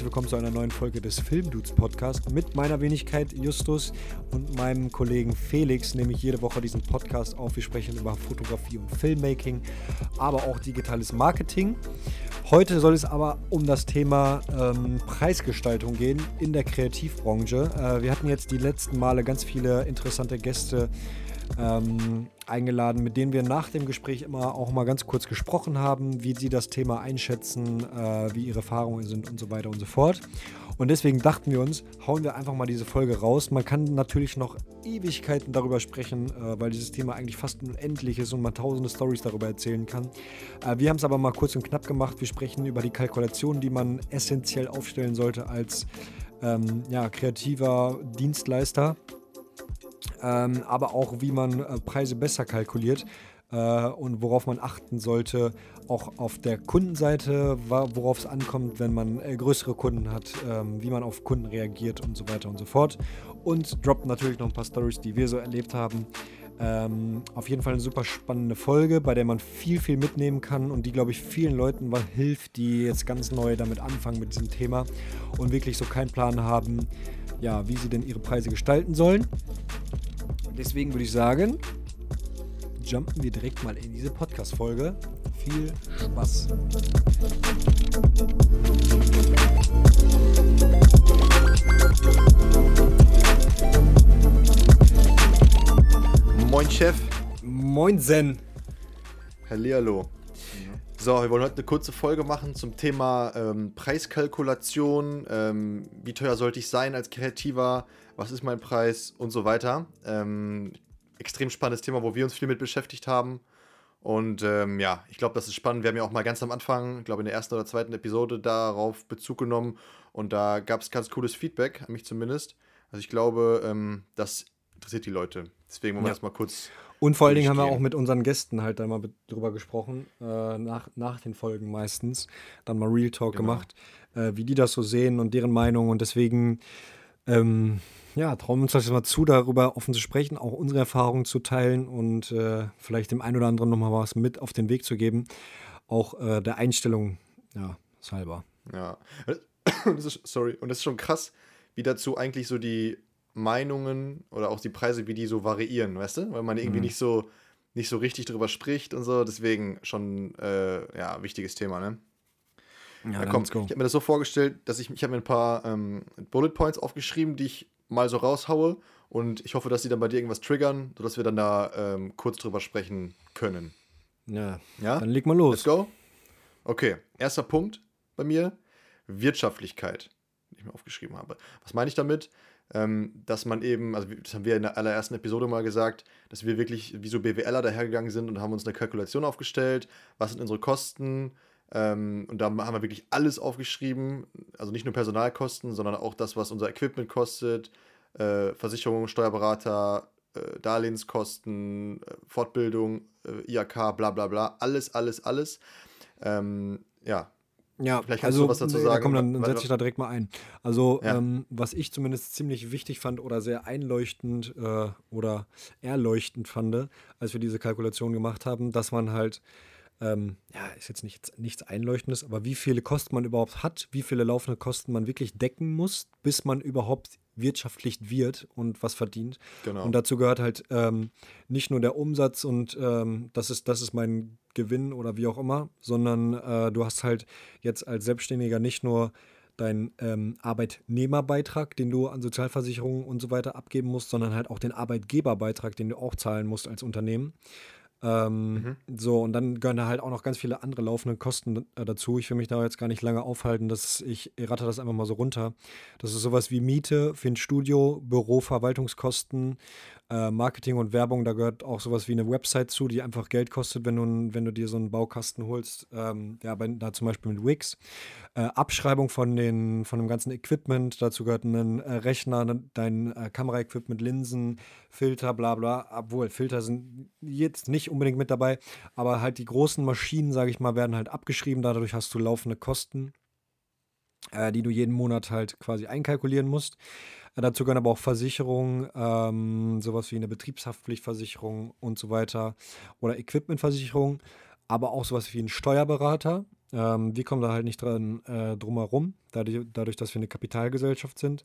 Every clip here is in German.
herzlich willkommen zu einer neuen Folge des Filmdudes Podcast mit meiner Wenigkeit Justus und meinem Kollegen Felix nehme ich jede Woche diesen Podcast auf. Wir sprechen über Fotografie und Filmmaking, aber auch digitales Marketing. Heute soll es aber um das Thema ähm, Preisgestaltung gehen in der Kreativbranche. Äh, wir hatten jetzt die letzten Male ganz viele interessante Gäste ähm, eingeladen, mit denen wir nach dem Gespräch immer auch mal ganz kurz gesprochen haben, wie sie das Thema einschätzen, äh, wie ihre Erfahrungen sind und so weiter und so fort. Und deswegen dachten wir uns, hauen wir einfach mal diese Folge raus. Man kann natürlich noch Ewigkeiten darüber sprechen, äh, weil dieses Thema eigentlich fast unendlich ist und man tausende Stories darüber erzählen kann. Äh, wir haben es aber mal kurz und knapp gemacht. Wir sprechen über die Kalkulation, die man essentiell aufstellen sollte als ähm, ja, kreativer Dienstleister ähm, aber auch wie man äh, Preise besser kalkuliert äh, und worauf man achten sollte, auch auf der Kundenseite, worauf es ankommt, wenn man äh, größere Kunden hat, ähm, wie man auf Kunden reagiert und so weiter und so fort. Und droppt natürlich noch ein paar Stories, die wir so erlebt haben. Ähm, auf jeden Fall eine super spannende Folge, bei der man viel, viel mitnehmen kann und die, glaube ich, vielen Leuten hilft, die jetzt ganz neu damit anfangen mit diesem Thema und wirklich so keinen Plan haben, ja, wie sie denn ihre Preise gestalten sollen. Deswegen würde ich sagen, jumpen wir direkt mal in diese Podcast-Folge. Viel Spaß. Moin Chef. Moin Zen. Hallihallo. So, wir wollen heute eine kurze Folge machen zum Thema ähm, Preiskalkulation. Ähm, wie teuer sollte ich sein als Kreativer? Was ist mein Preis und so weiter. Ähm, extrem spannendes Thema, wo wir uns viel mit beschäftigt haben. Und ähm, ja, ich glaube, das ist spannend. Wir haben ja auch mal ganz am Anfang, ich glaube in der ersten oder zweiten Episode, darauf Bezug genommen. Und da gab es ganz cooles Feedback, an mich zumindest. Also ich glaube, ähm, das interessiert die Leute. Deswegen wollen wir ja. das mal kurz und vor allen Dingen haben wir auch mit unseren Gästen halt dann mal drüber gesprochen, äh, nach, nach den Folgen meistens, dann mal Real Talk genau. gemacht, äh, wie die das so sehen und deren Meinung. Und deswegen, ähm, ja, trauen wir uns das mal zu, darüber offen zu sprechen, auch unsere Erfahrungen zu teilen und äh, vielleicht dem einen oder anderen nochmal was mit auf den Weg zu geben. Auch äh, der Einstellung, ja, halber. Ja, ist, sorry, und das ist schon krass, wie dazu eigentlich so die Meinungen oder auch die Preise, wie die so variieren, weißt du? Weil man irgendwie mhm. nicht so nicht so richtig drüber spricht und so. Deswegen schon äh, ja wichtiges Thema, ne? Ja, ja komm, ich habe mir das so vorgestellt, dass ich ich habe mir ein paar ähm, Bullet Points aufgeschrieben, die ich mal so raushaue und ich hoffe, dass die dann bei dir irgendwas triggern, sodass wir dann da ähm, kurz drüber sprechen können. Ja. Ja. Dann leg mal los. Let's go. Okay, erster Punkt bei mir: Wirtschaftlichkeit, die ich mir aufgeschrieben habe. Was meine ich damit? Ähm, dass man eben, also das haben wir in der allerersten Episode mal gesagt, dass wir wirklich wie so BWLer dahergegangen sind und haben uns eine Kalkulation aufgestellt, was sind unsere Kosten, ähm, und da haben wir wirklich alles aufgeschrieben, also nicht nur Personalkosten, sondern auch das, was unser Equipment kostet, äh, Versicherung, Steuerberater, äh, Darlehenskosten, äh, Fortbildung, äh, IAK, bla bla bla, alles, alles, alles. Ähm, ja, ja, vielleicht kannst also, du was dazu sagen. komm, dann, dann setze ich da direkt mal ein. Also, ja. ähm, was ich zumindest ziemlich wichtig fand oder sehr einleuchtend äh, oder erleuchtend fand, als wir diese Kalkulation gemacht haben, dass man halt, ähm, ja, ist jetzt nichts, nichts Einleuchtendes, aber wie viele Kosten man überhaupt hat, wie viele laufende Kosten man wirklich decken muss, bis man überhaupt wirtschaftlich wird und was verdient. Genau. Und dazu gehört halt ähm, nicht nur der Umsatz und ähm, das, ist, das ist mein Gewinn oder wie auch immer, sondern äh, du hast halt jetzt als Selbstständiger nicht nur deinen ähm, Arbeitnehmerbeitrag, den du an Sozialversicherungen und so weiter abgeben musst, sondern halt auch den Arbeitgeberbeitrag, den du auch zahlen musst als Unternehmen. Ähm, mhm. So, und dann gehören da halt auch noch ganz viele andere laufende Kosten äh, dazu. Ich will mich da jetzt gar nicht lange aufhalten, dass ich ratte das einfach mal so runter. Das ist sowas wie Miete für ein Studio, Büro, Verwaltungskosten, äh, Marketing und Werbung, da gehört auch sowas wie eine Website zu, die einfach Geld kostet, wenn du, wenn du dir so einen Baukasten holst. Ähm, ja, bei, da zum Beispiel mit Wix. Äh, Abschreibung von, den, von dem ganzen Equipment, dazu gehört ein äh, Rechner, ne, dein äh, Kameraequipment, Linsen, Filter, bla bla. Obwohl, Filter sind jetzt nicht unbedingt mit dabei, aber halt die großen Maschinen, sage ich mal, werden halt abgeschrieben. Dadurch hast du laufende Kosten, äh, die du jeden Monat halt quasi einkalkulieren musst. Dazu gehören aber auch Versicherungen, ähm, sowas wie eine Betriebshaftpflichtversicherung und so weiter oder Equipmentversicherung, aber auch sowas wie ein Steuerberater. Ähm, wir kommen da halt nicht dran äh, drum herum, dadurch, dadurch, dass wir eine Kapitalgesellschaft sind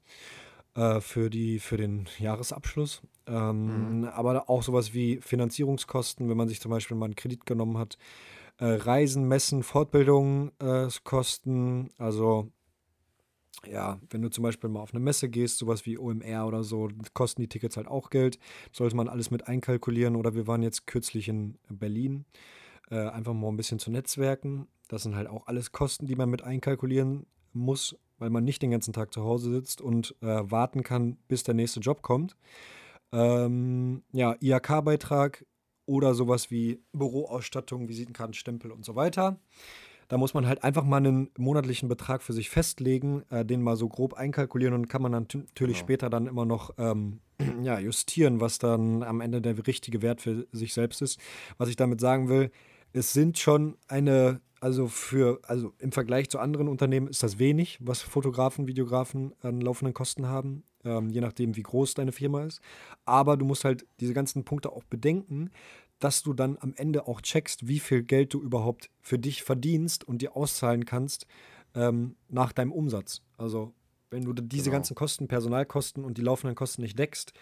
äh, für, die, für den Jahresabschluss. Ähm, mhm. Aber auch sowas wie Finanzierungskosten, wenn man sich zum Beispiel mal einen Kredit genommen hat, äh, Reisen, Messen, Fortbildungskosten, äh, also ja, wenn du zum Beispiel mal auf eine Messe gehst, sowas wie OMR oder so, kosten die Tickets halt auch Geld. Sollte man alles mit einkalkulieren. Oder wir waren jetzt kürzlich in Berlin, äh, einfach mal ein bisschen zu netzwerken. Das sind halt auch alles Kosten, die man mit einkalkulieren muss, weil man nicht den ganzen Tag zu Hause sitzt und äh, warten kann, bis der nächste Job kommt. Ähm, ja, IHK-Beitrag oder sowas wie Büroausstattung, Visitenkarten, Stempel und so weiter. Da muss man halt einfach mal einen monatlichen Betrag für sich festlegen, äh, den mal so grob einkalkulieren und kann man dann natürlich genau. später dann immer noch ähm, ja, justieren, was dann am Ende der richtige Wert für sich selbst ist. Was ich damit sagen will, es sind schon eine, also für, also im Vergleich zu anderen Unternehmen ist das wenig, was Fotografen, Videografen an laufenden Kosten haben, ähm, je nachdem, wie groß deine Firma ist. Aber du musst halt diese ganzen Punkte auch bedenken, dass du dann am Ende auch checkst, wie viel Geld du überhaupt für dich verdienst und dir auszahlen kannst ähm, nach deinem Umsatz. Also wenn du diese genau. ganzen Kosten, Personalkosten und die laufenden Kosten nicht deckst,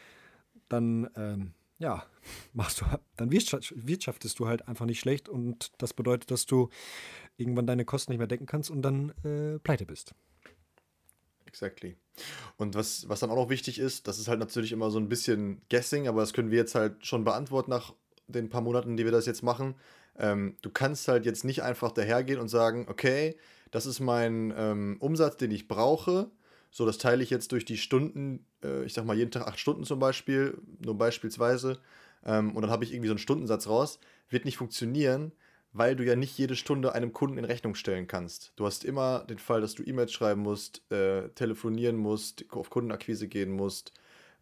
dann ähm, ja, machst du, dann wirtschaftest du halt einfach nicht schlecht und das bedeutet, dass du irgendwann deine Kosten nicht mehr decken kannst und dann äh, pleite bist. Exactly. Und was, was dann auch noch wichtig ist, das ist halt natürlich immer so ein bisschen Guessing, aber das können wir jetzt halt schon beantworten nach den paar Monaten, die wir das jetzt machen. Ähm, du kannst halt jetzt nicht einfach dahergehen und sagen, okay, das ist mein ähm, Umsatz, den ich brauche. So, das teile ich jetzt durch die Stunden, äh, ich sag mal jeden Tag acht Stunden zum Beispiel, nur beispielsweise. Ähm, und dann habe ich irgendwie so einen Stundensatz raus. Wird nicht funktionieren, weil du ja nicht jede Stunde einem Kunden in Rechnung stellen kannst. Du hast immer den Fall, dass du E-Mails schreiben musst, äh, telefonieren musst, auf Kundenakquise gehen musst,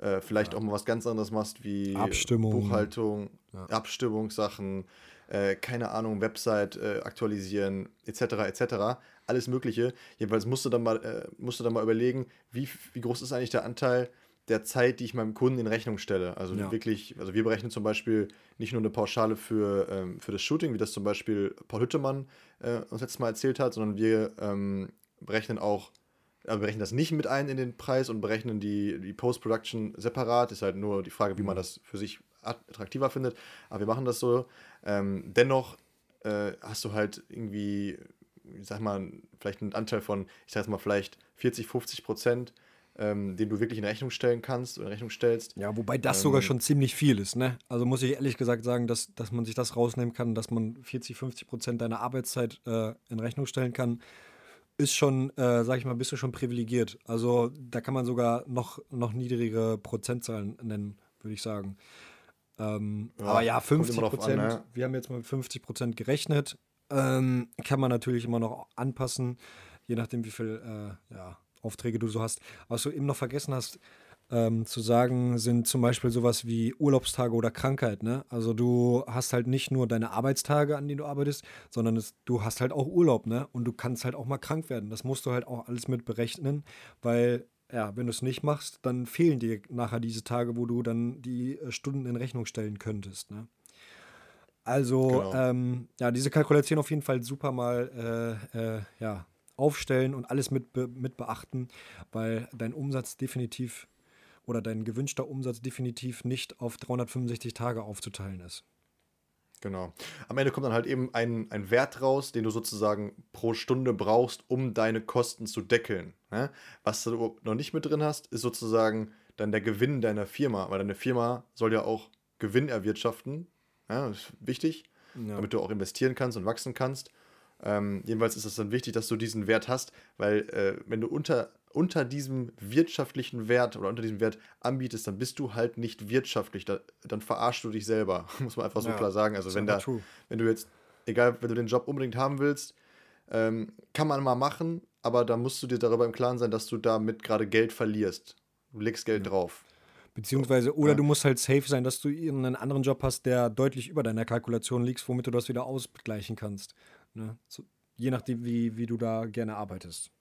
äh, vielleicht ja. auch mal was ganz anderes machst wie Abstimmung. Buchhaltung, ja. Abstimmungssachen, äh, keine Ahnung, Website äh, aktualisieren, etc., etc., alles Mögliche. Jedenfalls musst du dann mal, äh, musst du dann mal überlegen, wie, wie groß ist eigentlich der Anteil der Zeit, die ich meinem Kunden in Rechnung stelle. Also ja. wirklich, also wir berechnen zum Beispiel nicht nur eine Pauschale für, ähm, für das Shooting, wie das zum Beispiel Paul Hüttemann äh, uns letztes Mal erzählt hat, sondern wir ähm, berechnen auch aber wir berechnen das nicht mit ein in den Preis und berechnen die, die Post-Production separat. Ist halt nur die Frage, wie man mhm. das für sich attraktiver findet. Aber wir machen das so. Ähm, dennoch äh, hast du halt irgendwie, ich sag mal, vielleicht einen Anteil von, ich sag mal, vielleicht 40, 50 Prozent, ähm, den du wirklich in Rechnung stellen kannst oder in Rechnung stellst. Ja, wobei das ähm, sogar schon ziemlich viel ist, ne? Also muss ich ehrlich gesagt sagen, dass, dass man sich das rausnehmen kann, dass man 40, 50 Prozent deiner Arbeitszeit äh, in Rechnung stellen kann ist schon, äh, sag ich mal, bist du schon privilegiert. Also da kann man sogar noch, noch niedrigere Prozentzahlen nennen, würde ich sagen. Ähm, ja, aber ja, 50 Prozent, ne? wir haben jetzt mal mit 50 Prozent gerechnet. Ähm, kann man natürlich immer noch anpassen, je nachdem, wie viel äh, ja, Aufträge du so hast. Was du eben noch vergessen hast, ähm, zu sagen, sind zum Beispiel sowas wie Urlaubstage oder Krankheit. Ne? Also du hast halt nicht nur deine Arbeitstage, an denen du arbeitest, sondern es, du hast halt auch Urlaub, ne? Und du kannst halt auch mal krank werden. Das musst du halt auch alles mit berechnen, weil ja, wenn du es nicht machst, dann fehlen dir nachher diese Tage, wo du dann die äh, Stunden in Rechnung stellen könntest. Ne? Also, genau. ähm, ja, diese Kalkulation auf jeden Fall super mal äh, äh, ja, aufstellen und alles mit, mit beachten, weil dein Umsatz definitiv oder dein gewünschter Umsatz definitiv nicht auf 365 Tage aufzuteilen ist. Genau. Am Ende kommt dann halt eben ein, ein Wert raus, den du sozusagen pro Stunde brauchst, um deine Kosten zu deckeln. Ne? Was du noch nicht mit drin hast, ist sozusagen dann der Gewinn deiner Firma, weil deine Firma soll ja auch Gewinn erwirtschaften. Ja, das ist wichtig, ja. damit du auch investieren kannst und wachsen kannst. Ähm, jedenfalls ist es dann wichtig, dass du diesen Wert hast, weil äh, wenn du unter unter diesem wirtschaftlichen Wert oder unter diesem Wert anbietest, dann bist du halt nicht wirtschaftlich. Da, dann verarschst du dich selber, muss man einfach so ja, klar sagen. Also wenn da, true. wenn du jetzt, egal, wenn du den Job unbedingt haben willst, ähm, kann man mal machen, aber da musst du dir darüber im Klaren sein, dass du damit gerade Geld verlierst. Du legst Geld ja. drauf. Beziehungsweise, oder ja. du musst halt safe sein, dass du einen anderen Job hast, der deutlich über deiner Kalkulation liegt, womit du das wieder ausgleichen kannst. Ne? So, je nachdem, wie, wie du da gerne arbeitest.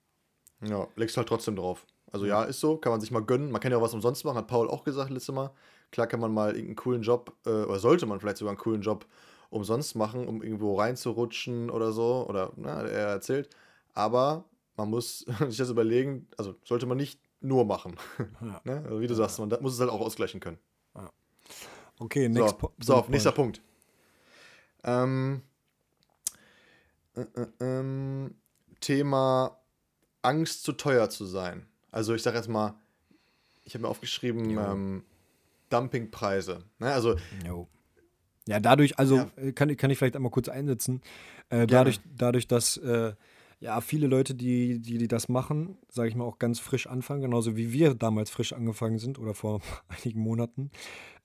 Ja, legst halt trotzdem drauf. Also ja, ist so, kann man sich mal gönnen. Man kann ja auch was umsonst machen, hat Paul auch gesagt letztes Mal. Klar kann man mal irgendeinen coolen Job, äh, oder sollte man vielleicht sogar einen coolen Job umsonst machen, um irgendwo reinzurutschen oder so. Oder na, er erzählt. Aber man muss sich das überlegen, also sollte man nicht nur machen. Ja. ne? also wie du ja. sagst, man muss es halt auch ausgleichen können. Ja. Okay, next so, so auf, nächster Punkt. Ähm, äh, äh, ähm, Thema Angst zu teuer zu sein. Also ich sage jetzt mal, ich habe mir aufgeschrieben, ähm, Dumpingpreise. Ne? Also jo. Ja, dadurch, also ja. Äh, kann, kann ich vielleicht einmal kurz einsetzen. Äh, dadurch, dadurch, dass äh, ja viele Leute, die, die, die das machen, sage ich mal, auch ganz frisch anfangen, genauso wie wir damals frisch angefangen sind oder vor einigen Monaten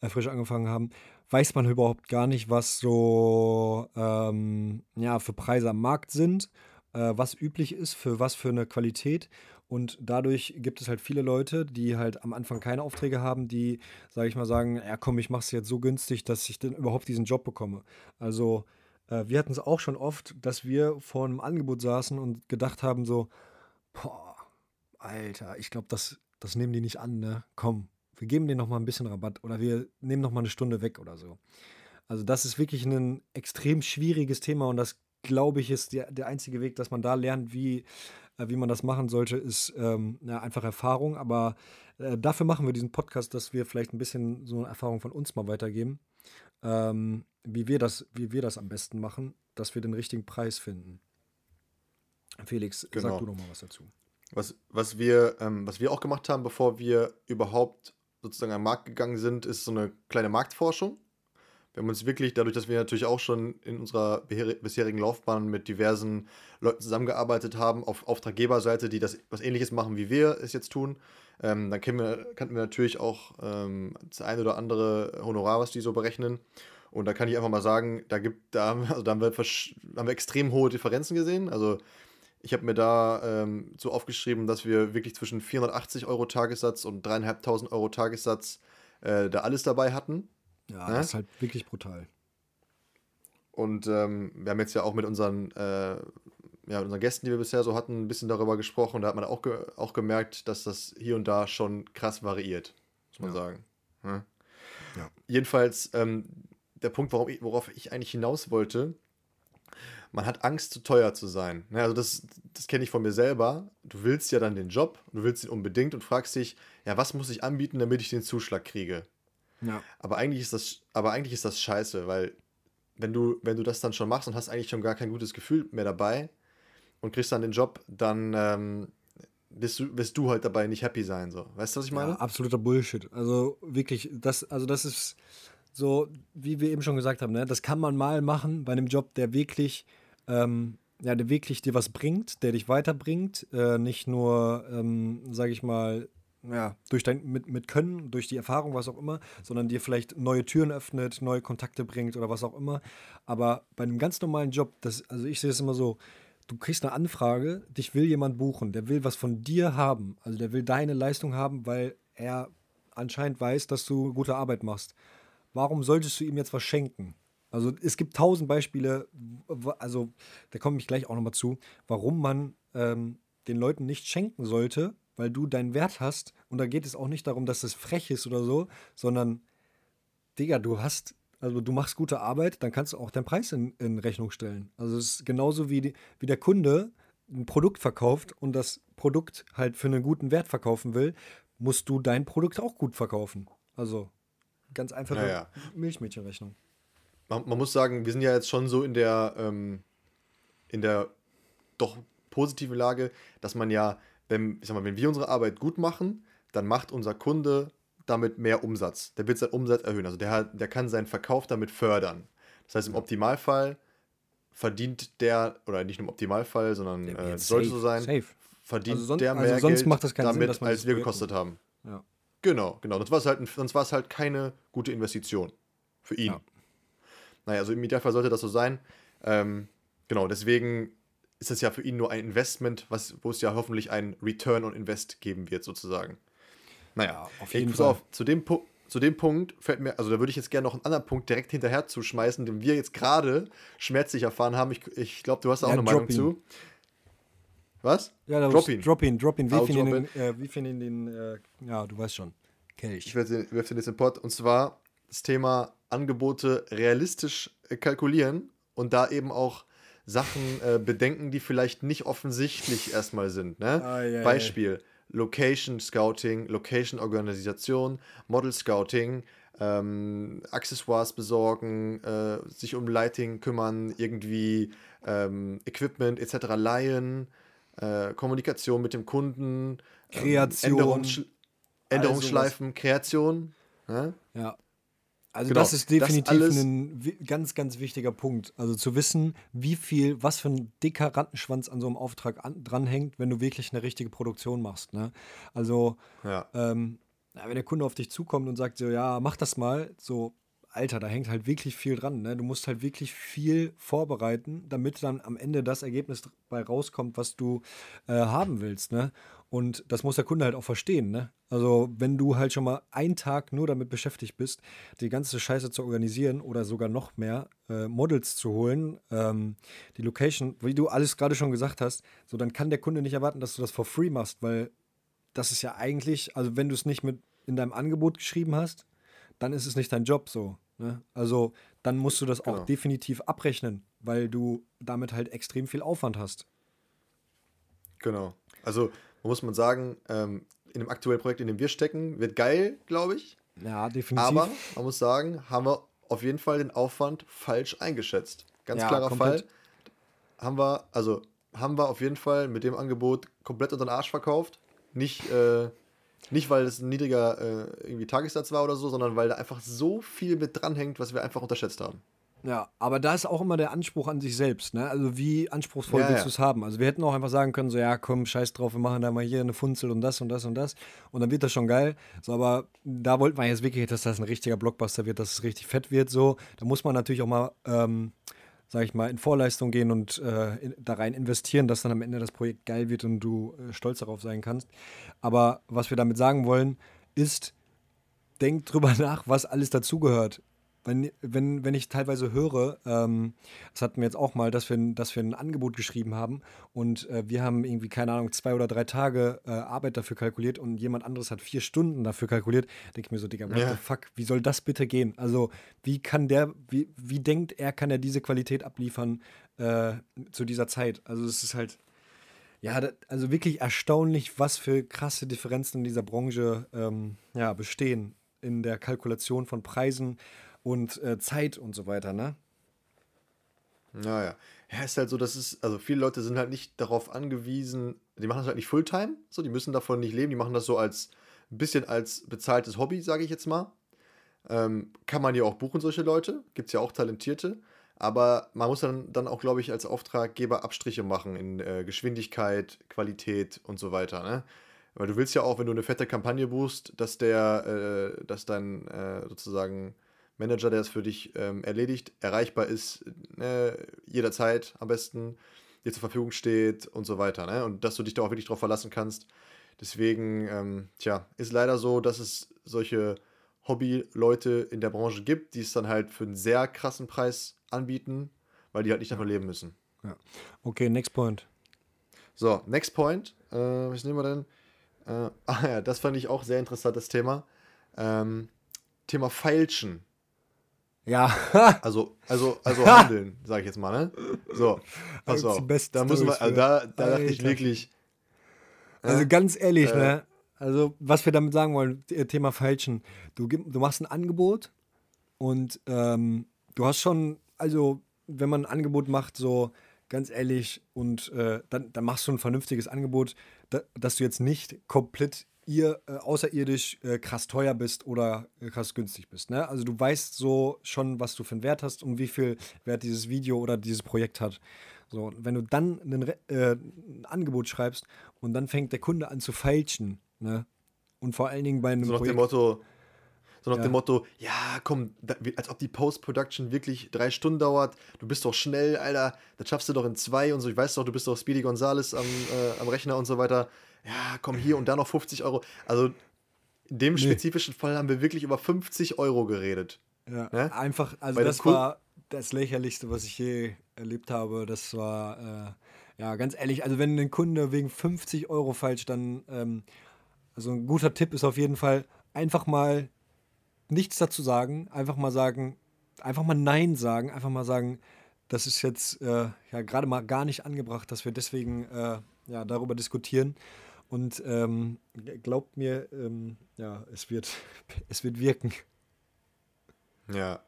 äh, frisch angefangen haben, weiß man überhaupt gar nicht, was so ähm, ja, für Preise am Markt sind, äh, was üblich ist, für was für eine Qualität. Und dadurch gibt es halt viele Leute, die halt am Anfang keine Aufträge haben, die, sage ich mal, sagen, ja komm, ich mache es jetzt so günstig, dass ich dann überhaupt diesen Job bekomme. Also äh, wir hatten es auch schon oft, dass wir vor einem Angebot saßen und gedacht haben so, boah, Alter, ich glaube, das, das nehmen die nicht an, ne? Komm, wir geben denen noch mal ein bisschen Rabatt oder wir nehmen noch mal eine Stunde weg oder so. Also das ist wirklich ein extrem schwieriges Thema und das glaube ich ist der, der einzige Weg, dass man da lernt, wie, äh, wie man das machen sollte, ist ähm, ja, einfach Erfahrung. Aber äh, dafür machen wir diesen Podcast, dass wir vielleicht ein bisschen so eine Erfahrung von uns mal weitergeben, ähm, wie, wir das, wie wir das am besten machen, dass wir den richtigen Preis finden. Felix, genau. sag du noch mal was dazu. Was, was, wir, ähm, was wir auch gemacht haben, bevor wir überhaupt sozusagen am Markt gegangen sind, ist so eine kleine Marktforschung. Wir haben uns wirklich, dadurch, dass wir natürlich auch schon in unserer bisherigen Laufbahn mit diversen Leuten zusammengearbeitet haben, auf Auftraggeberseite, die das was ähnliches machen, wie wir es jetzt tun, ähm, dann kennen wir, kannten wir natürlich auch ähm, das eine oder andere Honorar, was die so berechnen. Und da kann ich einfach mal sagen, da gibt, da, also da haben, wir, haben wir extrem hohe Differenzen gesehen. Also ich habe mir da ähm, so aufgeschrieben, dass wir wirklich zwischen 480 Euro Tagessatz und 3.500 Euro Tagessatz äh, da alles dabei hatten. Ja, ne? das ist halt wirklich brutal. Und ähm, wir haben jetzt ja auch mit unseren, äh, ja, unseren Gästen, die wir bisher so hatten, ein bisschen darüber gesprochen. Da hat man auch, ge auch gemerkt, dass das hier und da schon krass variiert, muss man ja. sagen. Ja? Ja. Jedenfalls, ähm, der Punkt, worauf ich, worauf ich eigentlich hinaus wollte, man hat Angst, zu teuer zu sein. Ne, also das, das kenne ich von mir selber. Du willst ja dann den Job, du willst ihn unbedingt und fragst dich, ja, was muss ich anbieten, damit ich den Zuschlag kriege? Ja. Aber eigentlich ist das, aber eigentlich ist das scheiße, weil wenn du, wenn du das dann schon machst und hast eigentlich schon gar kein gutes Gefühl mehr dabei und kriegst dann den Job, dann ähm, wirst, du, wirst du halt dabei nicht happy sein. So. Weißt du, was ich meine? Ja, absoluter Bullshit. Also wirklich, das, also das ist so, wie wir eben schon gesagt haben, ne? das kann man mal machen bei einem Job, der wirklich ähm, ja, der wirklich dir was bringt, der dich weiterbringt, äh, nicht nur, ähm, sage ich mal, ja, durch dein mit, mit Können, durch die Erfahrung, was auch immer, sondern dir vielleicht neue Türen öffnet, neue Kontakte bringt oder was auch immer. Aber bei einem ganz normalen Job, das, also ich sehe es immer so, du kriegst eine Anfrage, dich will jemand buchen, der will was von dir haben, also der will deine Leistung haben, weil er anscheinend weiß, dass du gute Arbeit machst. Warum solltest du ihm jetzt was schenken? Also es gibt tausend Beispiele, also da komme ich gleich auch nochmal zu, warum man ähm, den Leuten nicht schenken sollte, weil du deinen Wert hast. Und da geht es auch nicht darum, dass es frech ist oder so, sondern, Digga, du hast, also du machst gute Arbeit, dann kannst du auch deinen Preis in, in Rechnung stellen. Also es ist genauso wie, die, wie der Kunde ein Produkt verkauft und das Produkt halt für einen guten Wert verkaufen will, musst du dein Produkt auch gut verkaufen. Also ganz einfache ja, ja. Milchmädchenrechnung man, man, muss sagen, wir sind ja jetzt schon so in der, ähm, in der doch positiven Lage, dass man ja, wenn, ich sag mal, wenn wir unsere Arbeit gut machen, dann macht unser Kunde damit mehr Umsatz. Der wird seinen Umsatz erhöhen. Also der, hat, der kann seinen Verkauf damit fördern. Das heißt, im Optimalfall verdient der, oder nicht nur im Optimalfall, sondern äh, sollte so sein, safe. verdient also sonst, der mehr also Geld damit, Sinn, als wir gekostet haben. Ja. Genau, genau. Sonst war es halt, sonst war es halt keine gute Investition für ihn. Ja. Naja, also im Idealfall sollte das so sein. Ähm, genau, deswegen ist es ja für ihn nur ein Investment, was, wo es ja hoffentlich ein Return on Invest geben wird, sozusagen. Naja, auf jeden Fall. Auf, zu, dem zu dem Punkt fällt mir, also da würde ich jetzt gerne noch einen anderen Punkt direkt hinterher zuschmeißen, den wir jetzt gerade schmerzlich erfahren haben. Ich, ich glaube, du hast da auch ja, eine Meinung ihn. zu. Was? Ja, drop ihn. Drop ihn, drop ihn. Wie finden ihn, äh, wie den, äh, ja, du weißt schon. Kelch. Ich werfe den, den jetzt in den Pod. Und zwar das Thema Angebote realistisch äh, kalkulieren und da eben auch Sachen äh, bedenken, die vielleicht nicht offensichtlich erstmal sind. Ne? Ah, yeah, Beispiel: yeah. Location Scouting, Location Organisation, Model Scouting, ähm, Accessoires besorgen, äh, sich um Lighting kümmern, irgendwie ähm, Equipment etc. leihen, äh, Kommunikation mit dem Kunden, ähm, Kreation, Änderungsschl Änderungsschleifen, Kreation. Ne? Ja. Also genau, das ist definitiv das ein ganz, ganz wichtiger Punkt. Also zu wissen, wie viel, was für ein dicker Rattenschwanz an so einem Auftrag an, dranhängt, wenn du wirklich eine richtige Produktion machst. Ne? Also ja. ähm, wenn der Kunde auf dich zukommt und sagt so, ja, mach das mal, so, Alter, da hängt halt wirklich viel dran. Ne? Du musst halt wirklich viel vorbereiten, damit dann am Ende das Ergebnis bei rauskommt, was du äh, haben willst. Ne? Und das muss der Kunde halt auch verstehen. Ne? Also, wenn du halt schon mal einen Tag nur damit beschäftigt bist, die ganze Scheiße zu organisieren oder sogar noch mehr äh, Models zu holen, ähm, die Location, wie du alles gerade schon gesagt hast, so dann kann der Kunde nicht erwarten, dass du das for free machst, weil das ist ja eigentlich, also wenn du es nicht mit in deinem Angebot geschrieben hast, dann ist es nicht dein Job so. Ne? Also dann musst du das genau. auch definitiv abrechnen, weil du damit halt extrem viel Aufwand hast. Genau. Also muss man sagen, ähm, in dem aktuellen Projekt, in dem wir stecken, wird geil, glaube ich. Ja, definitiv. Aber man muss sagen, haben wir auf jeden Fall den Aufwand falsch eingeschätzt. Ganz ja, klarer komplett. Fall. Haben wir, also haben wir auf jeden Fall mit dem Angebot komplett unter den Arsch verkauft. Nicht, äh, nicht, weil es ein niedriger äh, irgendwie Tagessatz war oder so, sondern weil da einfach so viel mit dranhängt, was wir einfach unterschätzt haben. Ja, aber da ist auch immer der Anspruch an sich selbst, ne? Also wie anspruchsvoll ja, willst ja. du es haben? Also wir hätten auch einfach sagen können, so ja, komm, scheiß drauf, wir machen da mal hier eine Funzel und das und das und das und dann wird das schon geil. So, aber da wollten wir jetzt wirklich, dass das ein richtiger Blockbuster wird, dass es richtig fett wird, so. Da muss man natürlich auch mal, ähm, sag ich mal, in Vorleistung gehen und äh, in, da rein investieren, dass dann am Ende das Projekt geil wird und du äh, stolz darauf sein kannst. Aber was wir damit sagen wollen, ist, denk drüber nach, was alles dazugehört wenn, wenn, wenn ich teilweise höre, ähm, das hatten wir jetzt auch mal, dass wir, dass wir ein Angebot geschrieben haben und äh, wir haben irgendwie, keine Ahnung, zwei oder drei Tage äh, Arbeit dafür kalkuliert und jemand anderes hat vier Stunden dafür kalkuliert, denke ich mir so, Digga, what ja. the fuck, wie soll das bitte gehen? Also, wie kann der, wie, wie denkt er, kann er diese Qualität abliefern äh, zu dieser Zeit? Also, es ist halt, ja, also wirklich erstaunlich, was für krasse Differenzen in dieser Branche ähm, ja, bestehen in der Kalkulation von Preisen und äh, Zeit und so weiter, ne? Naja. Ja, ist halt so, dass es, also viele Leute sind halt nicht darauf angewiesen, die machen das halt nicht Fulltime, so, die müssen davon nicht leben, die machen das so als ein bisschen als bezahltes Hobby, sage ich jetzt mal. Ähm, kann man ja auch buchen, solche Leute, gibt es ja auch Talentierte, aber man muss dann, dann auch, glaube ich, als Auftraggeber Abstriche machen in äh, Geschwindigkeit, Qualität und so weiter, ne? Weil du willst ja auch, wenn du eine fette Kampagne buchst, dass der, äh, dass dein äh, sozusagen Manager, der es für dich ähm, erledigt, erreichbar ist, ne, jederzeit am besten, dir zur Verfügung steht und so weiter. Ne? Und dass du dich da auch wirklich drauf verlassen kannst. Deswegen, ähm, tja, ist leider so, dass es solche Hobby-Leute in der Branche gibt, die es dann halt für einen sehr krassen Preis anbieten, weil die halt nicht davon leben müssen. Ja. Okay, next point. So, next point. Äh, was nehmen wir denn? Äh, ah ja, das fand ich auch sehr interessant, das Thema. Ähm, Thema Feilschen. Ja. also, also, also handeln, sag ich jetzt mal, ne? So, pass auf. Da müssen wir, also da, da dachte ich wirklich. Also äh, ganz ehrlich, äh, ne? Also, was wir damit sagen wollen, Thema Falschen. Du, du machst ein Angebot und ähm, du hast schon, also, wenn man ein Angebot macht, so ganz ehrlich, und äh, dann, dann machst du ein vernünftiges Angebot, da, dass du jetzt nicht komplett ihr äh, außerirdisch äh, krass teuer bist oder äh, krass günstig bist. Ne? Also du weißt so schon, was du für einen Wert hast und wie viel Wert dieses Video oder dieses Projekt hat. So, wenn du dann äh, ein Angebot schreibst und dann fängt der Kunde an zu feilschen, ne? Und vor allen Dingen bei einem so nach Projekt, dem Motto, so nach ja. dem Motto, ja, komm, da, als ob die Post-Production wirklich drei Stunden dauert. Du bist doch schnell, Alter, das schaffst du doch in zwei und so. Ich weiß doch, du bist doch Speedy Gonzales am, äh, am Rechner und so weiter ja, komm hier und da noch 50 Euro. Also in dem nee. spezifischen Fall haben wir wirklich über 50 Euro geredet. Ja, ne? einfach, also Bei das war das lächerlichste, was ich je erlebt habe. Das war, äh, ja, ganz ehrlich, also wenn ein Kunde wegen 50 Euro falsch, dann, ähm, also ein guter Tipp ist auf jeden Fall, einfach mal nichts dazu sagen, einfach mal sagen, einfach mal Nein sagen, einfach mal sagen, das ist jetzt äh, ja gerade mal gar nicht angebracht, dass wir deswegen äh, ja, darüber diskutieren. Und ähm, glaubt mir, ähm, ja, es wird, es wird wirken. Ja,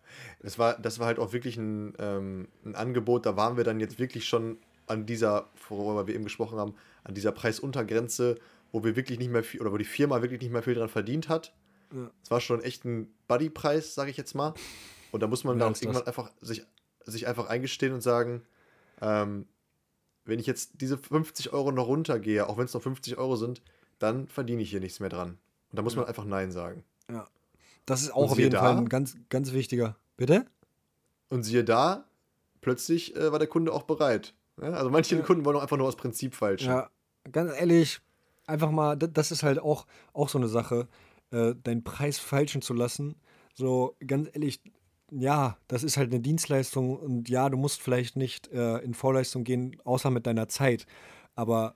das war, das war halt auch wirklich ein, ähm, ein Angebot, da waren wir dann jetzt wirklich schon an dieser, worüber wir eben gesprochen haben, an dieser Preisuntergrenze, wo wir wirklich nicht mehr viel, oder wo die Firma wirklich nicht mehr viel dran verdient hat. Es ja. war schon echt ein Buddy-Preis, sage ich jetzt mal. Und da muss man ja, dann irgendwann einfach sich, sich einfach eingestehen und sagen, ähm, wenn ich jetzt diese 50 Euro noch runtergehe, auch wenn es noch 50 Euro sind, dann verdiene ich hier nichts mehr dran. Und da muss man einfach Nein sagen. Ja. Das ist auch auf jeden da, Fall ein ganz, ganz wichtiger. Bitte? Und siehe da, plötzlich äh, war der Kunde auch bereit. Ja? Also manche ja. Kunden wollen auch einfach nur aus Prinzip falsch. Ja, ganz ehrlich, einfach mal, das ist halt auch, auch so eine Sache, äh, deinen Preis falschen zu lassen. So, ganz ehrlich, ja, das ist halt eine Dienstleistung und ja, du musst vielleicht nicht äh, in Vorleistung gehen, außer mit deiner Zeit. Aber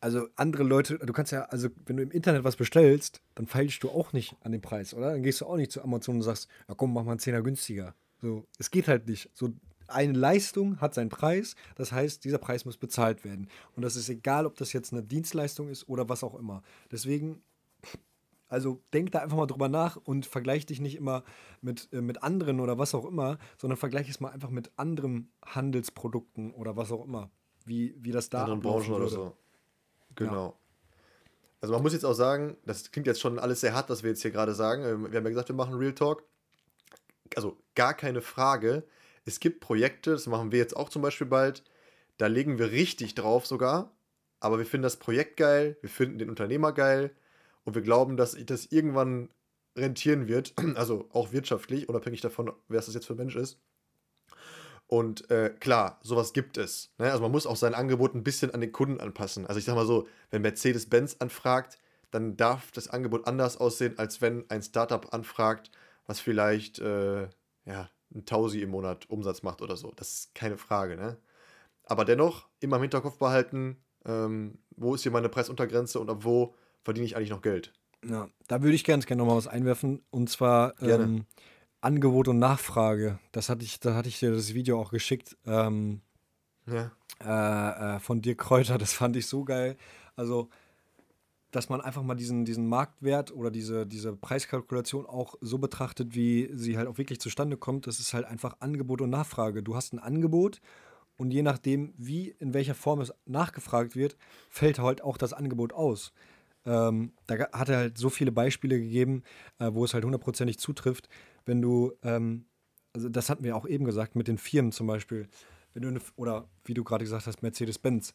also andere Leute, du kannst ja, also wenn du im Internet was bestellst, dann feilst du auch nicht an den Preis, oder? Dann gehst du auch nicht zu Amazon und sagst, ja komm, mach mal einen Zehner günstiger. So, es geht halt nicht. So, eine Leistung hat seinen Preis, das heißt, dieser Preis muss bezahlt werden. Und das ist egal, ob das jetzt eine Dienstleistung ist oder was auch immer. Deswegen also denk da einfach mal drüber nach und vergleich dich nicht immer mit, äh, mit anderen oder was auch immer, sondern vergleich es mal einfach mit anderen Handelsprodukten oder was auch immer. Wie, wie das da anderen Branchen oder so. Genau. Ja. Also man muss jetzt auch sagen, das klingt jetzt schon alles sehr hart, was wir jetzt hier gerade sagen. Ähm, wir haben ja gesagt, wir machen Real Talk. Also gar keine Frage. Es gibt Projekte, das machen wir jetzt auch zum Beispiel bald, da legen wir richtig drauf sogar. Aber wir finden das Projekt geil, wir finden den Unternehmer geil und wir glauben, dass das irgendwann rentieren wird, also auch wirtschaftlich, unabhängig davon, wer es das jetzt für ein Mensch ist. Und äh, klar, sowas gibt es. Ne? Also man muss auch sein Angebot ein bisschen an den Kunden anpassen. Also ich sag mal so, wenn Mercedes-Benz anfragt, dann darf das Angebot anders aussehen, als wenn ein Startup anfragt, was vielleicht äh, ja, ein Tausi im Monat Umsatz macht oder so. Das ist keine Frage. Ne? Aber dennoch immer im Hinterkopf behalten, ähm, wo ist hier meine Preisuntergrenze und ab wo verdiene ich eigentlich noch Geld? Ja, da würde ich ganz gerne noch mal was einwerfen. Und zwar ähm, Angebot und Nachfrage. Das hatte ich, da hatte ich dir das Video auch geschickt. Ähm, ja. Äh, äh, von dir Kräuter, das fand ich so geil. Also, dass man einfach mal diesen, diesen Marktwert oder diese, diese Preiskalkulation auch so betrachtet, wie sie halt auch wirklich zustande kommt. Das ist halt einfach Angebot und Nachfrage. Du hast ein Angebot und je nachdem, wie, in welcher Form es nachgefragt wird, fällt halt auch das Angebot aus. Ähm, da hat er halt so viele Beispiele gegeben, äh, wo es halt hundertprozentig zutrifft. Wenn du, ähm, also das hatten wir auch eben gesagt, mit den Firmen zum Beispiel, wenn du eine, oder wie du gerade gesagt hast, Mercedes-Benz.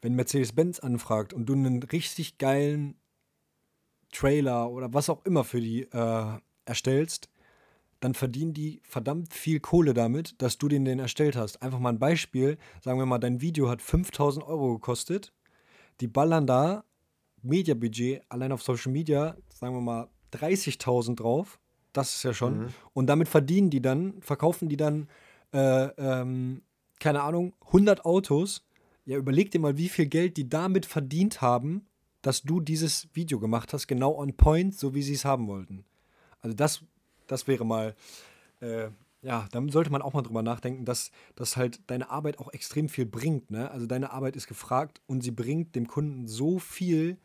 Wenn Mercedes-Benz anfragt und du einen richtig geilen Trailer oder was auch immer für die äh, erstellst, dann verdienen die verdammt viel Kohle damit, dass du den den erstellt hast. Einfach mal ein Beispiel, sagen wir mal, dein Video hat 5000 Euro gekostet, die ballern da Mediabudget allein auf Social Media, sagen wir mal, 30.000 drauf. Das ist ja schon. Mhm. Und damit verdienen die dann, verkaufen die dann, äh, ähm, keine Ahnung, 100 Autos. Ja, überleg dir mal, wie viel Geld die damit verdient haben, dass du dieses Video gemacht hast, genau on point, so wie sie es haben wollten. Also das, das wäre mal äh, ja, dann sollte man auch mal drüber nachdenken, dass, dass halt deine Arbeit auch extrem viel bringt. Ne? Also deine Arbeit ist gefragt und sie bringt dem Kunden so viel,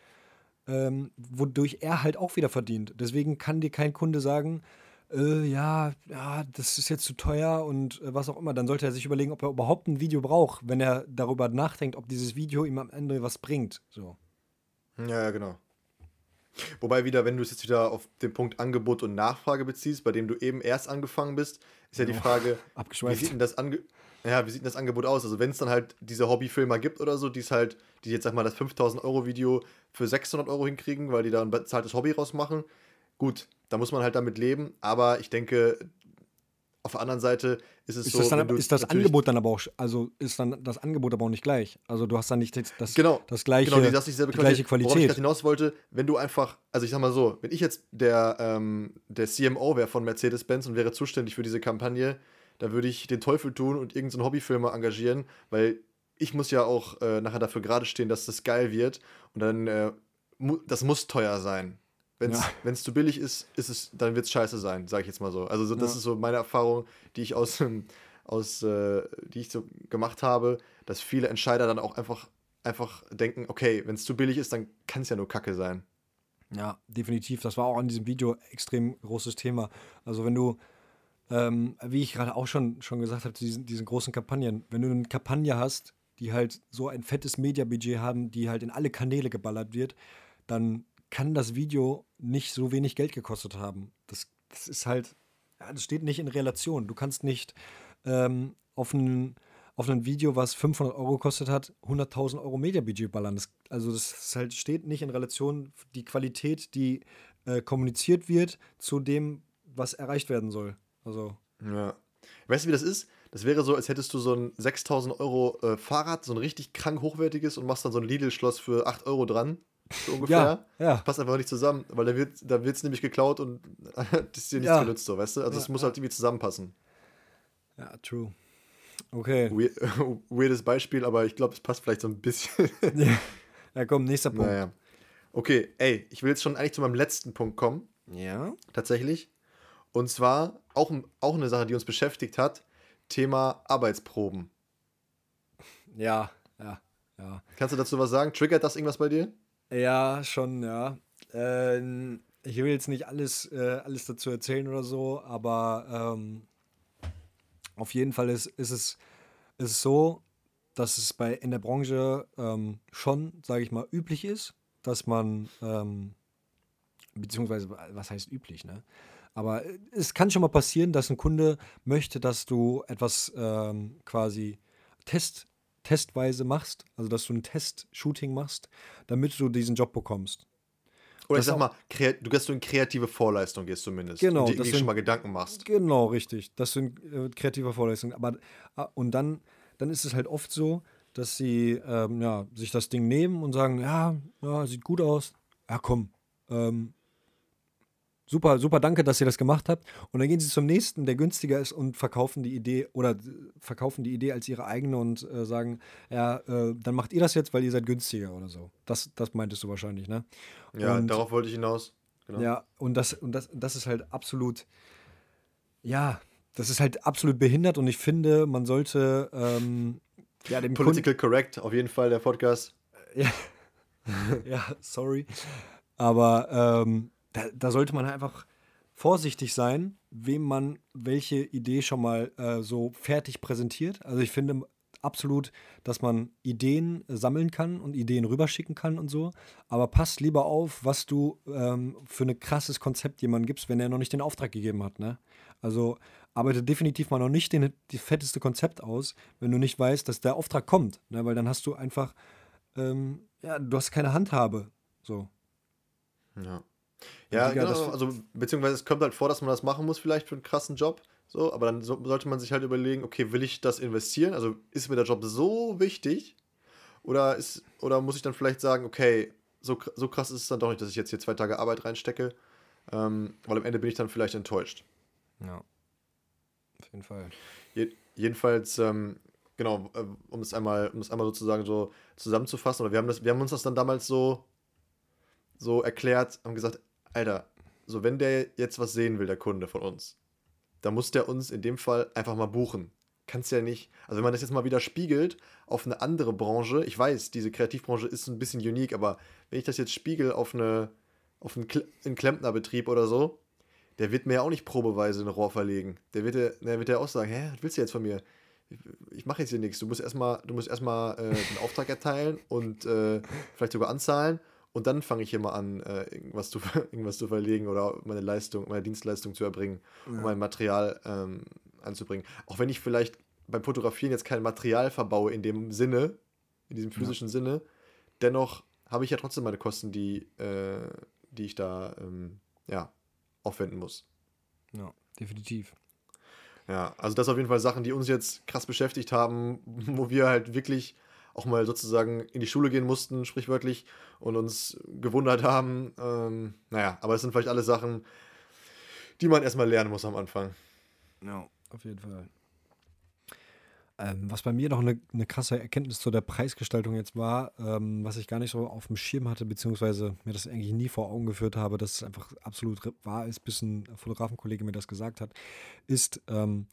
ähm, wodurch er halt auch wieder verdient. Deswegen kann dir kein Kunde sagen, äh, ja, ja, das ist jetzt zu teuer und äh, was auch immer. Dann sollte er sich überlegen, ob er überhaupt ein Video braucht, wenn er darüber nachdenkt, ob dieses Video ihm am Ende was bringt. So. Ja, ja, genau. Wobei wieder, wenn du es jetzt wieder auf den Punkt Angebot und Nachfrage beziehst, bei dem du eben erst angefangen bist, ist ja die Frage, wie sieht denn das Ange ja, wie sieht denn das Angebot aus? Also wenn es dann halt diese Hobbyfilmer gibt oder so, die es halt, die jetzt sag mal das 5000 Euro Video für 600 Euro hinkriegen, weil die da ein bezahltes Hobby rausmachen, gut, da muss man halt damit leben. Aber ich denke, auf der anderen Seite ist es ist so. Das dann, ist das Angebot dann aber auch, also ist dann das Angebot aber auch nicht gleich. Also du hast dann nicht das, genau, das gleiche, genau, die, das die gleiche Qualität. Worauf ich hinaus wollte, wenn du einfach, also ich sag mal so, wenn ich jetzt der, ähm, der CMO wäre von Mercedes-Benz und wäre zuständig für diese Kampagne, da würde ich den Teufel tun und irgendeinen so Hobbyfilmer engagieren, weil ich muss ja auch äh, nachher dafür gerade stehen, dass das geil wird und dann, äh, mu das muss teuer sein. Wenn es Ja. zu billig ist, ist es, dann wird es scheiße sein, sage ich jetzt mal so. Also so, das Ja. ist so meine Erfahrung, die ich aus, ähm, aus äh, die ich so gemacht habe, dass viele Entscheider dann auch einfach, einfach denken, okay, wenn es zu billig ist, dann kann es ja nur Kacke sein. Ja, definitiv. Das war auch in diesem Video extrem großes Thema. Also wenn du, ähm, wie ich gerade auch schon, schon gesagt habe, diesen, diesen großen Kampagnen, wenn du eine Kampagne hast, die halt so ein fettes Mediabudget haben, die halt in alle Kanäle geballert wird, dann kann das Video nicht so wenig Geld gekostet haben. Das, das ist halt, ja, das steht nicht in Relation. Du kannst nicht ähm, auf ein auf ein Video, was 500 Euro gekostet hat, 100.000 Euro Mediabudget ballern. Das, also das halt, steht nicht in Relation die Qualität, die äh, kommuniziert wird, zu dem, was erreicht werden soll. Also, Ja. Weißt du, wie das ist? Das wäre so, als hättest du so ein 6000 Euro äh, Fahrrad, so ein richtig krank hochwertiges und machst dann so ein Lidl-Schloss für 8 Euro dran. So ungefähr. ja, ja. Passt einfach nicht zusammen, weil da wird es da wird's nämlich geklaut und das ist dir nichts Ja. genutzt, so, weißt du? Also es Ja, muss ja. halt irgendwie zusammenpassen. Ja, true. Okay. Weir weirdes Beispiel, aber ich glaube, es passt vielleicht so ein bisschen. ja, komm, nächster Punkt. naja. Okay, ey, ich will jetzt schon eigentlich zu meinem letzten Punkt kommen, Ja. tatsächlich. Und zwar auch, auch eine Sache, die uns beschäftigt hat: Thema Arbeitsproben. Ja, ja, ja. Kannst du dazu was sagen? Triggert das irgendwas bei dir? Ja, schon, ja. Ähm, ich will jetzt nicht alles, äh, alles dazu erzählen oder so, aber ähm, auf jeden Fall ist, ist, es, ist so, dass es bei in der Branche ähm, schon, sage ich mal, üblich ist, dass man, ähm, beziehungsweise, was heißt üblich, ne? Aber es kann schon mal passieren, dass ein Kunde möchte, dass du etwas ähm, quasi Test, testweise machst, also dass du ein Test-Shooting machst, damit du diesen Job bekommst. Oder Das ich sag mal, du gehst so in kreative Vorleistung, gehst zumindest. Genau, Und dir schon mal Gedanken machst. Genau, richtig. Das sind äh, kreative Vorleistungen. Aber ah, und dann, dann ist es halt oft so, dass sie ähm, ja, sich das Ding nehmen und sagen, ja, ja, sieht gut aus. Ja, komm. Ähm, super, super, danke, dass ihr das gemacht habt. Und dann gehen sie zum nächsten, der günstiger ist und verkaufen die Idee oder äh, verkaufen die Idee als ihre eigene und äh, sagen, ja, äh, dann macht ihr das jetzt, weil ihr seid günstiger oder so. Das, das meintest du wahrscheinlich, ne? Ja, Und- darauf wollte ich hinaus. Genau. Ja, und das, und das, das ist halt absolut, ja, das ist halt absolut behindert und ich finde, man sollte ähm, ja, dem Kunden, Political correct, auf jeden Fall der Podcast. ja, ja, sorry, aber ähm, da, da sollte man einfach vorsichtig sein, wem man welche Idee schon mal äh, so fertig präsentiert. Also ich finde absolut, dass man Ideen sammeln kann und Ideen rüberschicken kann und so. Aber passt lieber auf, was du ähm, für ein krasses Konzept jemandem gibst, wenn er noch nicht den Auftrag gegeben hat. Ne? Also arbeite definitiv mal noch nicht den, die fetteste Konzept aus, wenn du nicht weißt, dass der Auftrag kommt. Ne? Weil dann hast du einfach, ähm, ja, du hast keine Handhabe. So. Ja. Ja, Digga, genau. Also, beziehungsweise es kommt halt vor, dass man das machen muss, vielleicht für einen krassen Job. So, aber dann so, sollte man sich halt überlegen, okay, will ich das investieren? Also ist mir der Job so wichtig? Oder, ist, oder muss ich dann vielleicht sagen, okay, so, so krass ist es dann doch nicht, dass ich jetzt hier zwei Tage Arbeit reinstecke, ähm, weil am Ende bin ich dann vielleicht enttäuscht. Ja. Auf jeden Fall. Je, jedenfalls, ähm, genau, äh, um es einmal, um es einmal sozusagen so zusammenzufassen, oder wir haben das, wir haben uns das dann damals so, so erklärt, haben gesagt, Alter, so wenn der jetzt was sehen will, der Kunde von uns, dann muss der uns in dem Fall einfach mal buchen. Kannst ja nicht, also wenn man das jetzt mal wieder spiegelt auf eine andere Branche, ich weiß, diese Kreativbranche ist ein bisschen unique, aber wenn ich das jetzt spiegel auf eine, auf einen, Kle einen Klempnerbetrieb oder so, der wird mir ja auch nicht probeweise ein Rohr verlegen. Der wird ja, der wird ja auch sagen, hä, was willst du jetzt von mir? Ich, mache jetzt hier nichts. Du musst erstmal, du äh, den Auftrag erteilen und äh, vielleicht sogar anzahlen und dann fange ich hier mal an, äh, irgendwas, zu, irgendwas zu verlegen oder meine Leistung, meine Dienstleistung zu erbringen, um mein Material ähm, anzubringen. Auch wenn ich vielleicht beim Fotografieren jetzt kein Material verbaue in dem Sinne, in diesem physischen Sinne, dennoch habe ich ja trotzdem meine Kosten, die, äh, die ich da ähm, ja, aufwenden muss. Ja, definitiv. Ja, also das auf jeden Fall Sachen, die uns jetzt krass beschäftigt haben, wo wir halt wirklich auch mal sozusagen in die Schule gehen mussten, sprichwörtlich, und uns gewundert haben. Ähm, naja, aber es sind vielleicht alle Sachen, die man erstmal lernen muss am Anfang. Ja, auf jeden Fall. Ähm, was bei mir noch eine, eine krasse Erkenntnis zu der Preisgestaltung jetzt war, ähm, was ich gar nicht so auf dem Schirm hatte, beziehungsweise mir das eigentlich nie vor Augen geführt habe, dass es einfach absolut wahr ist, bis ein Fotografenkollege mir das gesagt hat, ist, ähm,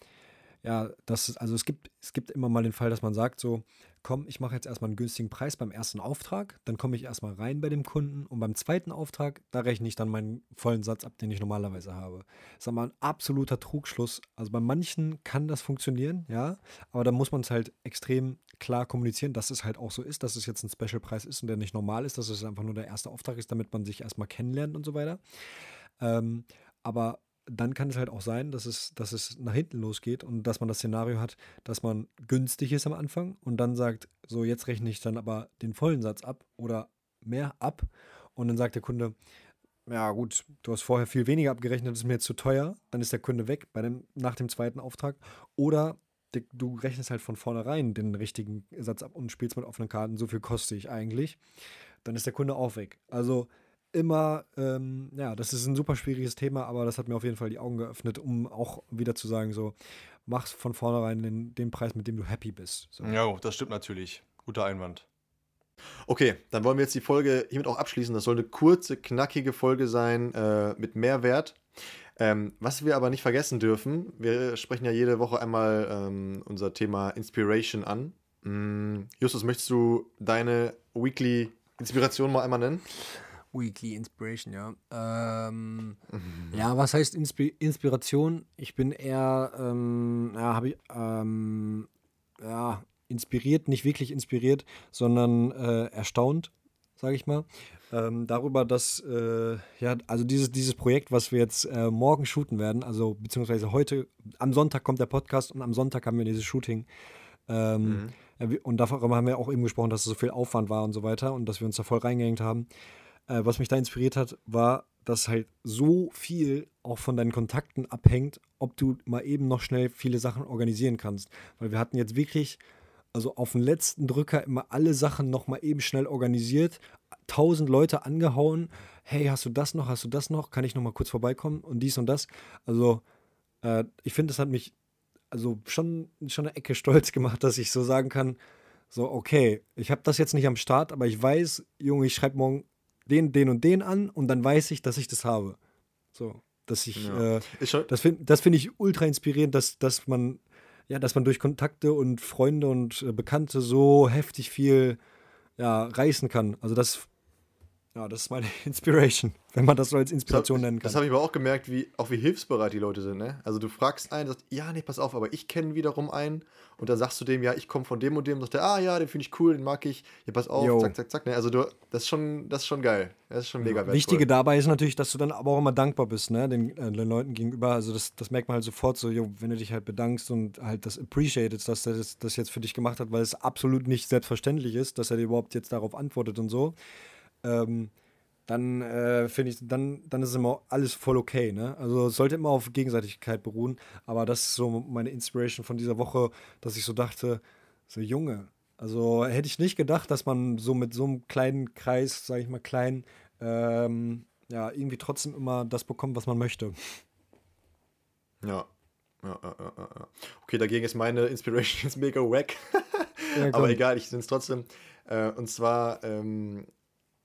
ja, das also es gibt, es gibt immer mal den Fall, dass man sagt so, komm, ich mache jetzt erstmal einen günstigen Preis beim ersten Auftrag, dann komme ich erstmal rein bei dem Kunden und beim zweiten Auftrag, da rechne ich dann meinen vollen Satz ab, den ich normalerweise habe. Das ist aber ein absoluter Trugschluss. Also bei manchen kann das funktionieren, ja, aber da muss man es halt extrem klar kommunizieren, dass es halt auch so ist, dass es jetzt ein Special-Preis ist und der nicht normal ist, dass es einfach nur der erste Auftrag ist, damit man sich erstmal kennenlernt und so weiter. Ähm, aber dann kann es halt auch sein, dass es, dass es nach hinten losgeht und dass man das Szenario hat, dass man günstig ist am Anfang und dann sagt, so jetzt rechne ich dann aber den vollen Satz ab oder mehr ab und dann sagt der Kunde, ja gut, du hast vorher viel weniger abgerechnet, das ist mir jetzt zu teuer, dann ist der Kunde weg bei dem, nach dem zweiten Auftrag oder du rechnest halt von vornherein den richtigen Satz ab und spielst mit offenen Karten, so viel koste ich eigentlich, dann ist der Kunde auch weg. Also immer, ähm, ja, das ist ein super schwieriges Thema, aber das hat mir auf jeden Fall die Augen geöffnet, um auch wieder zu sagen, so, mach von vornherein den, den Preis, mit dem du happy bist. So. Ja, das stimmt natürlich. Guter Einwand. Okay, dann wollen wir jetzt die Folge hiermit auch abschließen. Das soll eine kurze, knackige Folge sein äh, mit Mehrwert. Ähm, was wir aber nicht vergessen dürfen, wir sprechen ja jede Woche einmal ähm, unser Thema Inspiration an. Mm, Justus, möchtest du deine Weekly Inspiration mal einmal nennen? Weekly Inspiration, ja. Ähm, mhm. Ja, was heißt Inspi Inspiration? Ich bin eher, ähm, ja, habe ich, ähm, ja, inspiriert, nicht wirklich inspiriert, sondern äh, erstaunt, sage ich mal. Ähm, darüber, dass, äh, ja, also dieses, dieses Projekt, was wir jetzt äh, morgen shooten werden, also beziehungsweise heute, am Sonntag kommt der Podcast und am Sonntag haben wir dieses Shooting. Ähm, mhm. und darüber haben wir auch eben gesprochen, dass es so viel Aufwand war und so weiter und dass wir uns da voll reingehängt haben. Äh, was mich da inspiriert hat, war, dass halt so viel auch von deinen Kontakten abhängt, ob du mal eben noch schnell viele Sachen organisieren kannst. Weil wir hatten jetzt wirklich, also auf den letzten Drücker immer alle Sachen noch mal eben schnell organisiert, tausend Leute angehauen. Hey, hast du das noch? Hast du das noch? Kann ich noch mal kurz vorbeikommen? Und dies und das. Also, äh, ich finde, das hat mich also schon, schon eine Ecke stolz gemacht, dass ich so sagen kann, so, okay, ich habe das jetzt nicht am Start, aber ich weiß, Junge, ich schreibe morgen den, den und den an und dann weiß ich, dass ich das habe. So, dass ich, ja. äh, das finde das find ich ultra inspirierend, dass, dass man, ja, dass man durch Kontakte und Freunde und äh, Bekannte so heftig viel ja, reißen kann. Also das ja, das ist meine Inspiration, wenn man das so als Inspiration das, nennen kann. Das habe ich aber auch gemerkt, wie, auch wie hilfsbereit die Leute sind. Ne? Also du fragst einen, sagst, ja, nee, pass auf, aber ich kenne wiederum einen. Und dann sagst du dem, ja, ich komme von dem und dem. Und sagt der, ah ja, den finde ich cool, den mag ich. Ja, pass auf, Yo. zack, zack, zack. Ne? Also du, das ist schon, das ist schon geil. Das ist schon mega wertvoll. Wichtige dabei ist natürlich, dass du dann aber auch immer dankbar bist, ne, den, äh, den Leuten gegenüber. Also das, das merkt man halt sofort so, yo, wenn du dich halt bedankst und halt das appreciated, dass er das, das jetzt für dich gemacht hat, weil es absolut nicht selbstverständlich ist, dass er dir überhaupt jetzt darauf antwortet und so. Ähm, dann äh, finde ich, dann, dann ist immer alles voll okay. Ne? Also es sollte immer auf Gegenseitigkeit beruhen. Aber das ist so meine Inspiration von dieser Woche, dass ich so dachte, so Junge, also hätte ich nicht gedacht, dass man so mit so einem kleinen Kreis, sage ich mal, klein, ähm, ja, irgendwie trotzdem immer das bekommt, was man möchte. Ja. Ja, ja, ja, ja. Okay, dagegen ist meine Inspiration jetzt mega wack. Aber egal, ich finde es trotzdem. Äh, und zwar ähm,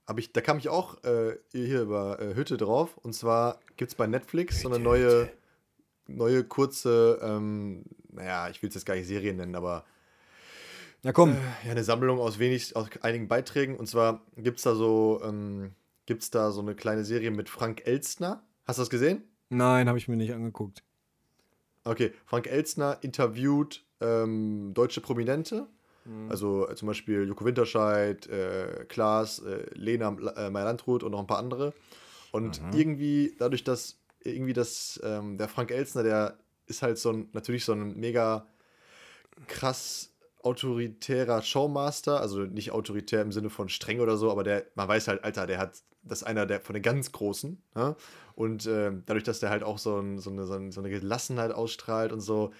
habe ich, da kam ich auch äh, hier über äh, Hütte drauf. Und zwar gibt es bei Netflix so eine neue, neue kurze, ähm, naja, ich will es jetzt gar nicht Serien nennen, aber ja, komm. Äh, ja, eine Sammlung aus wenig, aus einigen Beiträgen. Und zwar gibt es da so, ähm, gibt's da so eine kleine Serie mit Frank Elstner. Hast du das gesehen? Nein, habe ich mir nicht angeguckt. Okay, Frank Elstner interviewt ähm, deutsche Prominente Mhm. Also äh, zum Beispiel Joko Winterscheid, äh, Klaas, äh, Lena äh, Meyer-Landrut und noch ein paar andere. Und mhm. irgendwie, dadurch, dass irgendwie das, ähm, der Frank Elstner, der ist halt so ein, natürlich so ein mega krass autoritärer Showmaster, also nicht autoritär im Sinne von streng oder so, aber der, man weiß halt, Alter, der hat, das ist einer der von den ganz Großen. Ja? Und äh, dadurch, dass der halt auch so, ein, so, eine, so, eine Gelassenheit ausstrahlt und so,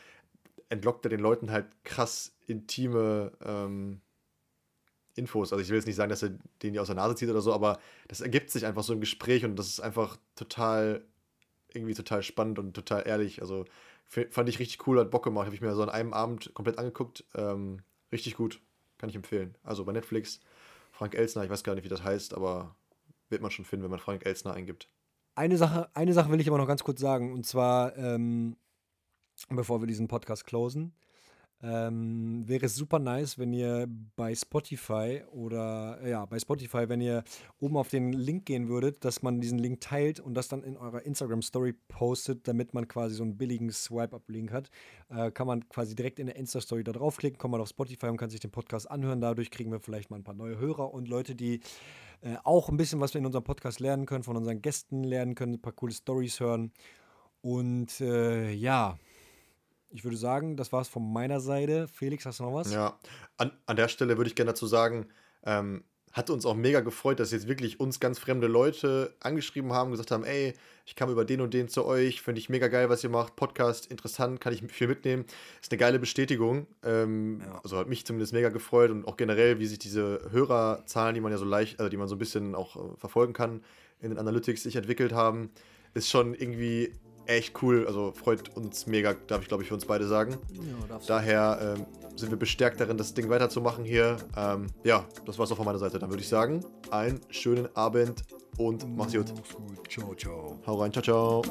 entlockt er den Leuten halt krass intime ähm, Infos. Also ich will jetzt nicht sagen, dass er den die aus der Nase zieht oder so, aber das ergibt sich einfach so im Gespräch und das ist einfach total, irgendwie total spannend und total ehrlich. Also fand ich richtig cool, hat Bock gemacht. Habe ich mir so an einem Abend komplett angeguckt. Ähm, richtig gut. Kann ich empfehlen. Also bei Netflix, Frank Elsner, ich weiß gar nicht, wie das heißt, aber wird man schon finden, wenn man Frank Elsner eingibt. Eine Sache, eine Sache will ich aber noch ganz kurz sagen, und zwar, ähm, bevor wir diesen Podcast closen. Ähm, wäre es super nice, wenn ihr bei Spotify oder ja, bei Spotify, wenn ihr oben auf den Link gehen würdet, dass man diesen Link teilt und das dann in eurer Instagram Story postet, damit man quasi so einen billigen Swipe-Up-Link hat. Äh, kann man quasi direkt in der Insta-Story da draufklicken, kommt man auf Spotify und kann sich den Podcast anhören. Dadurch kriegen wir vielleicht mal ein paar neue Hörer und Leute, die äh, auch ein bisschen was wir in unserem Podcast lernen können, von unseren Gästen lernen können, ein paar coole Stories hören. Und äh, ja, ich würde sagen, das war es von meiner Seite. Felix, hast du noch was? Ja, an, an der Stelle würde ich gerne dazu sagen, ähm, hat uns auch mega gefreut, dass jetzt wirklich uns ganz fremde Leute angeschrieben haben, gesagt haben, ey, ich kam über den und den zu euch, finde ich mega geil, was ihr macht, Podcast, interessant, kann ich viel mitnehmen. Ist eine geile Bestätigung. Ähm, ja. Also hat mich zumindest mega gefreut und auch generell, wie sich diese Hörerzahlen, die man ja so leicht, also die man so ein bisschen auch äh, verfolgen kann, in den Analytics sich entwickelt haben, ist schon irgendwie echt cool. Also freut uns mega, darf ich glaube ich für uns beide sagen. Ja, Daher ähm, sind wir bestärkt darin, das Ding weiterzumachen hier. Ähm, ja, das war's auch von meiner Seite. Dann würde ich sagen, einen schönen Abend und oh, mach's gut. gut. Ciao, ciao. Hau rein, ciao, ciao.